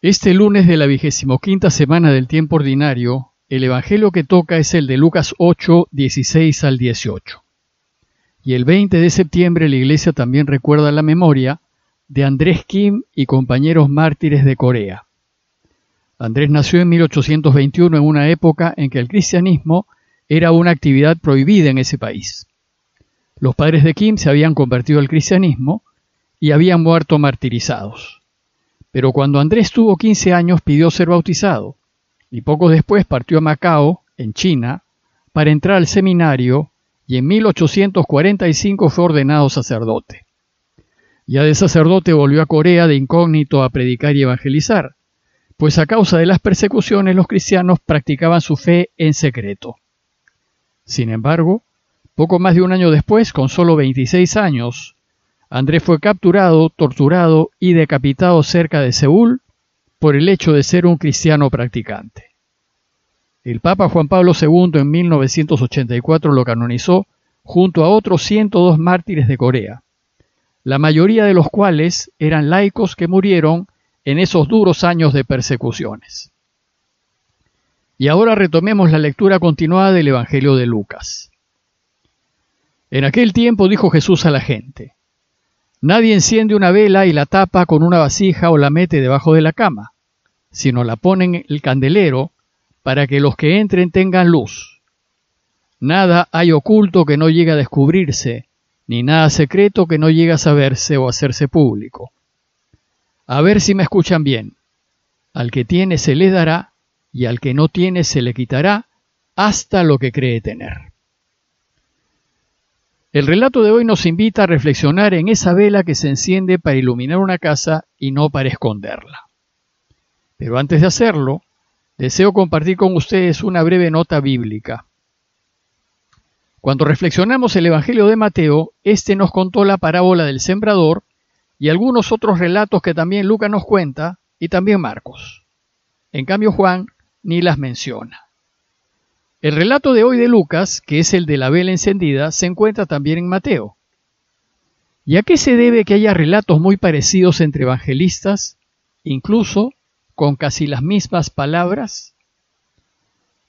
Este lunes de la vigésimo quinta semana del tiempo ordinario, el Evangelio que toca es el de Lucas 8, 16 al 18. Y el 20 de septiembre la Iglesia también recuerda la memoria de Andrés Kim y compañeros mártires de Corea. Andrés nació en 1821 en una época en que el cristianismo era una actividad prohibida en ese país. Los padres de Kim se habían convertido al cristianismo y habían muerto martirizados. Pero cuando Andrés tuvo 15 años pidió ser bautizado y poco después partió a Macao, en China, para entrar al seminario y en 1845 fue ordenado sacerdote. Ya de sacerdote volvió a Corea de incógnito a predicar y evangelizar, pues a causa de las persecuciones los cristianos practicaban su fe en secreto. Sin embargo, poco más de un año después, con solo 26 años, Andrés fue capturado, torturado y decapitado cerca de Seúl por el hecho de ser un cristiano practicante. El Papa Juan Pablo II en 1984 lo canonizó junto a otros 102 mártires de Corea, la mayoría de los cuales eran laicos que murieron en esos duros años de persecuciones. Y ahora retomemos la lectura continuada del Evangelio de Lucas. En aquel tiempo dijo Jesús a la gente, Nadie enciende una vela y la tapa con una vasija o la mete debajo de la cama, sino la pone en el candelero para que los que entren tengan luz. Nada hay oculto que no llegue a descubrirse, ni nada secreto que no llegue a saberse o hacerse público. A ver si me escuchan bien. Al que tiene se le dará, y al que no tiene se le quitará hasta lo que cree tener. El relato de hoy nos invita a reflexionar en esa vela que se enciende para iluminar una casa y no para esconderla. Pero antes de hacerlo, deseo compartir con ustedes una breve nota bíblica. Cuando reflexionamos el Evangelio de Mateo, este nos contó la parábola del sembrador y algunos otros relatos que también Lucas nos cuenta y también Marcos. En cambio Juan ni las menciona. El relato de hoy de Lucas, que es el de la vela encendida, se encuentra también en Mateo. ¿Y a qué se debe que haya relatos muy parecidos entre evangelistas, incluso con casi las mismas palabras?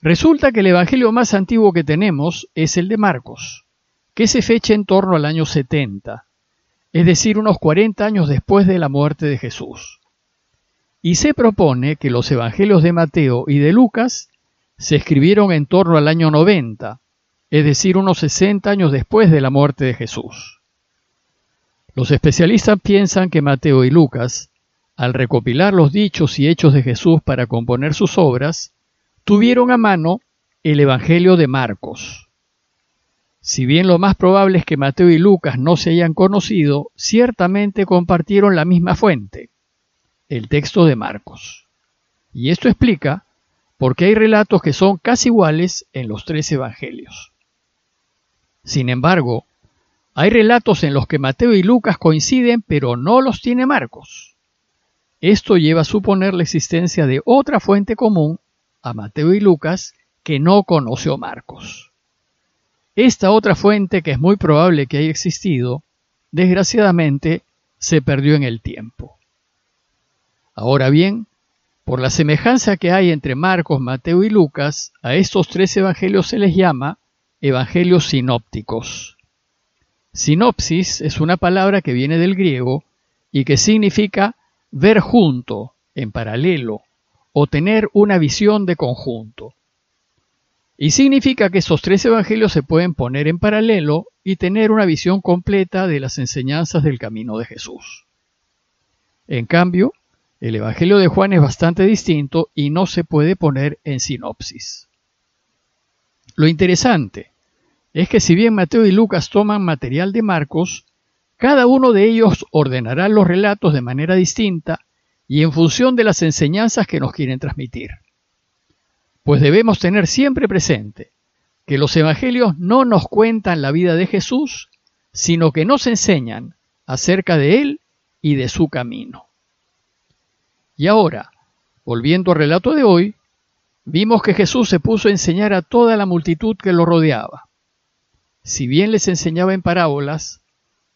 Resulta que el evangelio más antiguo que tenemos es el de Marcos, que se fecha en torno al año 70, es decir, unos 40 años después de la muerte de Jesús. Y se propone que los evangelios de Mateo y de Lucas se escribieron en torno al año 90, es decir, unos 60 años después de la muerte de Jesús. Los especialistas piensan que Mateo y Lucas, al recopilar los dichos y hechos de Jesús para componer sus obras, tuvieron a mano el Evangelio de Marcos. Si bien lo más probable es que Mateo y Lucas no se hayan conocido, ciertamente compartieron la misma fuente, el texto de Marcos. Y esto explica porque hay relatos que son casi iguales en los tres evangelios. Sin embargo, hay relatos en los que Mateo y Lucas coinciden, pero no los tiene Marcos. Esto lleva a suponer la existencia de otra fuente común a Mateo y Lucas que no conoció Marcos. Esta otra fuente, que es muy probable que haya existido, desgraciadamente se perdió en el tiempo. Ahora bien, por la semejanza que hay entre Marcos, Mateo y Lucas, a estos tres evangelios se les llama evangelios sinópticos. Sinopsis es una palabra que viene del griego y que significa ver junto, en paralelo, o tener una visión de conjunto. Y significa que estos tres evangelios se pueden poner en paralelo y tener una visión completa de las enseñanzas del camino de Jesús. En cambio, el Evangelio de Juan es bastante distinto y no se puede poner en sinopsis. Lo interesante es que si bien Mateo y Lucas toman material de Marcos, cada uno de ellos ordenará los relatos de manera distinta y en función de las enseñanzas que nos quieren transmitir. Pues debemos tener siempre presente que los evangelios no nos cuentan la vida de Jesús, sino que nos enseñan acerca de Él y de su camino. Y ahora, volviendo al relato de hoy, vimos que Jesús se puso a enseñar a toda la multitud que lo rodeaba. Si bien les enseñaba en parábolas,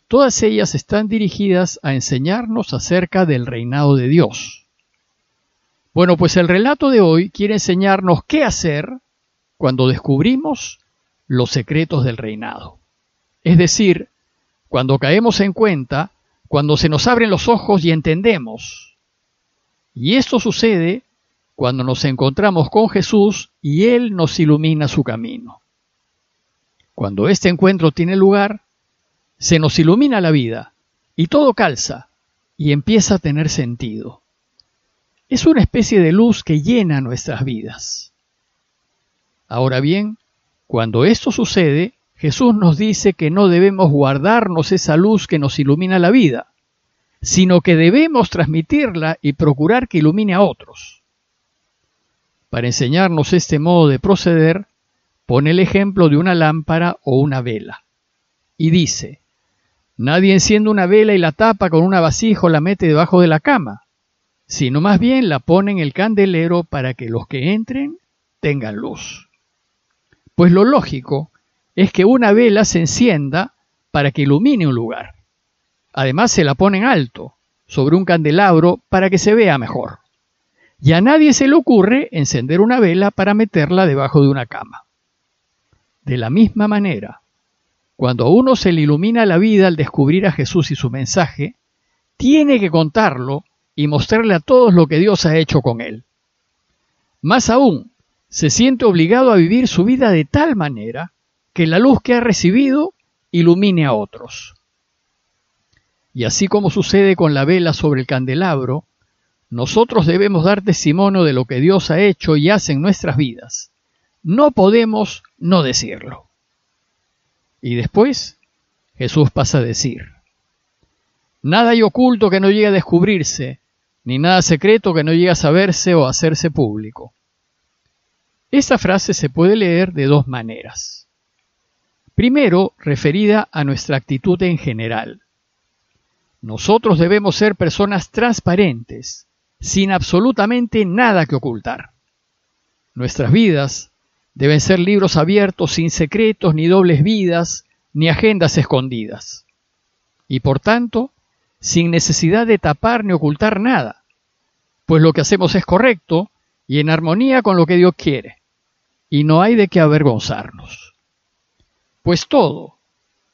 todas ellas están dirigidas a enseñarnos acerca del reinado de Dios. Bueno, pues el relato de hoy quiere enseñarnos qué hacer cuando descubrimos los secretos del reinado. Es decir, cuando caemos en cuenta, cuando se nos abren los ojos y entendemos. Y esto sucede cuando nos encontramos con Jesús y Él nos ilumina su camino. Cuando este encuentro tiene lugar, se nos ilumina la vida y todo calza y empieza a tener sentido. Es una especie de luz que llena nuestras vidas. Ahora bien, cuando esto sucede, Jesús nos dice que no debemos guardarnos esa luz que nos ilumina la vida, sino que debemos transmitirla y procurar que ilumine a otros. Para enseñarnos este modo de proceder, pone el ejemplo de una lámpara o una vela. Y dice, nadie enciende una vela y la tapa con una vasija o la mete debajo de la cama, sino más bien la pone en el candelero para que los que entren tengan luz. Pues lo lógico es que una vela se encienda para que ilumine un lugar. Además se la pone en alto, sobre un candelabro, para que se vea mejor. Y a nadie se le ocurre encender una vela para meterla debajo de una cama. De la misma manera, cuando a uno se le ilumina la vida al descubrir a Jesús y su mensaje, tiene que contarlo y mostrarle a todos lo que Dios ha hecho con él. Más aún, se siente obligado a vivir su vida de tal manera que la luz que ha recibido ilumine a otros. Y así como sucede con la vela sobre el candelabro, nosotros debemos dar testimonio de lo que Dios ha hecho y hace en nuestras vidas. No podemos no decirlo. Y después Jesús pasa a decir, Nada hay oculto que no llegue a descubrirse, ni nada secreto que no llegue a saberse o a hacerse público. Esta frase se puede leer de dos maneras. Primero, referida a nuestra actitud en general. Nosotros debemos ser personas transparentes, sin absolutamente nada que ocultar. Nuestras vidas deben ser libros abiertos sin secretos ni dobles vidas ni agendas escondidas. Y por tanto, sin necesidad de tapar ni ocultar nada, pues lo que hacemos es correcto y en armonía con lo que Dios quiere, y no hay de qué avergonzarnos. Pues todo,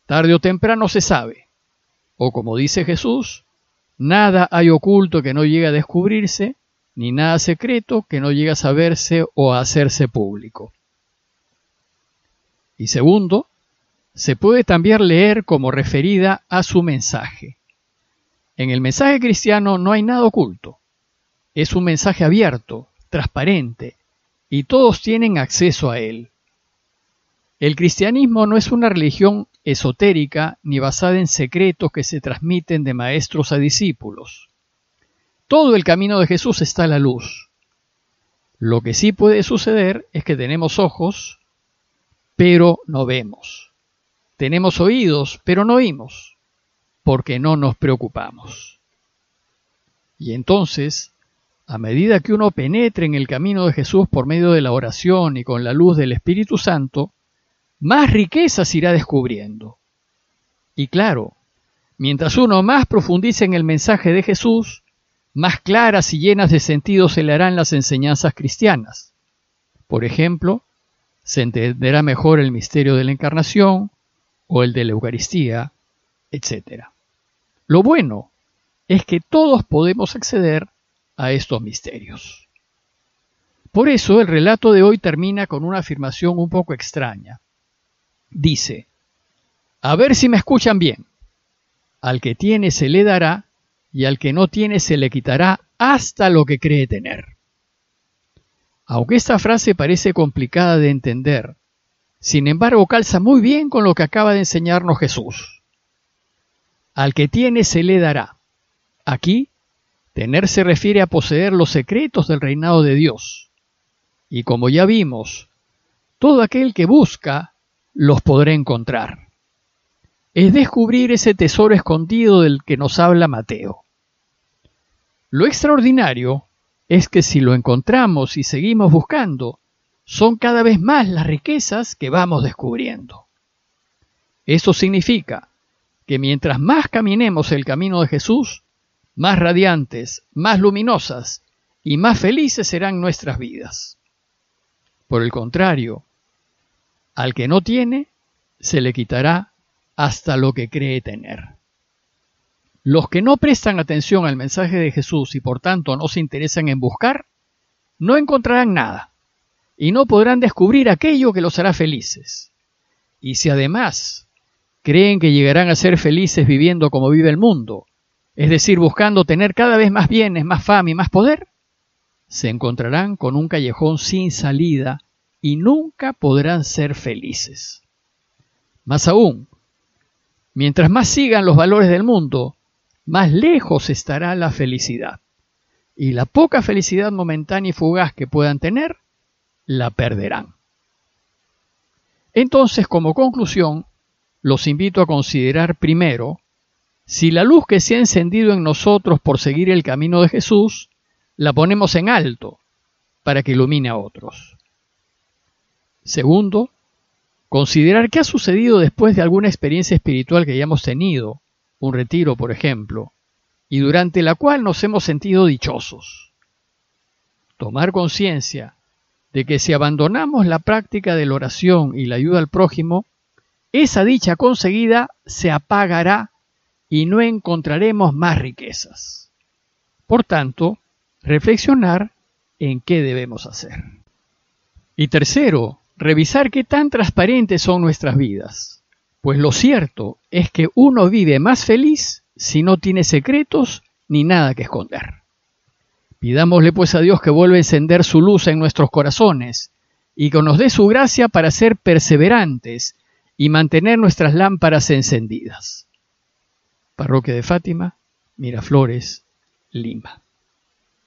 tarde o temprano se sabe, o como dice Jesús, Nada hay oculto que no llegue a descubrirse, ni nada secreto que no llegue a saberse o a hacerse público. Y segundo, se puede también leer como referida a su mensaje. En el mensaje cristiano no hay nada oculto. Es un mensaje abierto, transparente, y todos tienen acceso a él. El cristianismo no es una religión esotérica ni basada en secretos que se transmiten de maestros a discípulos. Todo el camino de Jesús está a la luz. Lo que sí puede suceder es que tenemos ojos, pero no vemos. Tenemos oídos, pero no oímos, porque no nos preocupamos. Y entonces, a medida que uno penetre en el camino de Jesús por medio de la oración y con la luz del Espíritu Santo, más riquezas irá descubriendo. Y claro, mientras uno más profundice en el mensaje de Jesús, más claras y llenas de sentido se le harán las enseñanzas cristianas. Por ejemplo, se entenderá mejor el misterio de la encarnación o el de la Eucaristía, etc. Lo bueno es que todos podemos acceder a estos misterios. Por eso el relato de hoy termina con una afirmación un poco extraña dice, a ver si me escuchan bien, al que tiene se le dará y al que no tiene se le quitará hasta lo que cree tener. Aunque esta frase parece complicada de entender, sin embargo calza muy bien con lo que acaba de enseñarnos Jesús. Al que tiene se le dará. Aquí, tener se refiere a poseer los secretos del reinado de Dios. Y como ya vimos, todo aquel que busca los podré encontrar. Es descubrir ese tesoro escondido del que nos habla Mateo. Lo extraordinario es que si lo encontramos y seguimos buscando, son cada vez más las riquezas que vamos descubriendo. Eso significa que mientras más caminemos el camino de Jesús, más radiantes, más luminosas y más felices serán nuestras vidas. Por el contrario, al que no tiene, se le quitará hasta lo que cree tener. Los que no prestan atención al mensaje de Jesús y por tanto no se interesan en buscar, no encontrarán nada y no podrán descubrir aquello que los hará felices. Y si además creen que llegarán a ser felices viviendo como vive el mundo, es decir, buscando tener cada vez más bienes, más fama y más poder, se encontrarán con un callejón sin salida y nunca podrán ser felices. Más aún, mientras más sigan los valores del mundo, más lejos estará la felicidad. Y la poca felicidad momentánea y fugaz que puedan tener, la perderán. Entonces, como conclusión, los invito a considerar primero si la luz que se ha encendido en nosotros por seguir el camino de Jesús, la ponemos en alto para que ilumine a otros. Segundo, considerar qué ha sucedido después de alguna experiencia espiritual que hayamos tenido, un retiro, por ejemplo, y durante la cual nos hemos sentido dichosos. Tomar conciencia de que si abandonamos la práctica de la oración y la ayuda al prójimo, esa dicha conseguida se apagará y no encontraremos más riquezas. Por tanto, reflexionar en qué debemos hacer. Y tercero, revisar qué tan transparentes son nuestras vidas. Pues lo cierto es que uno vive más feliz si no tiene secretos ni nada que esconder. Pidámosle pues a Dios que vuelva a encender su luz en nuestros corazones y que nos dé su gracia para ser perseverantes y mantener nuestras lámparas encendidas. Parroquia de Fátima, Miraflores, Lima.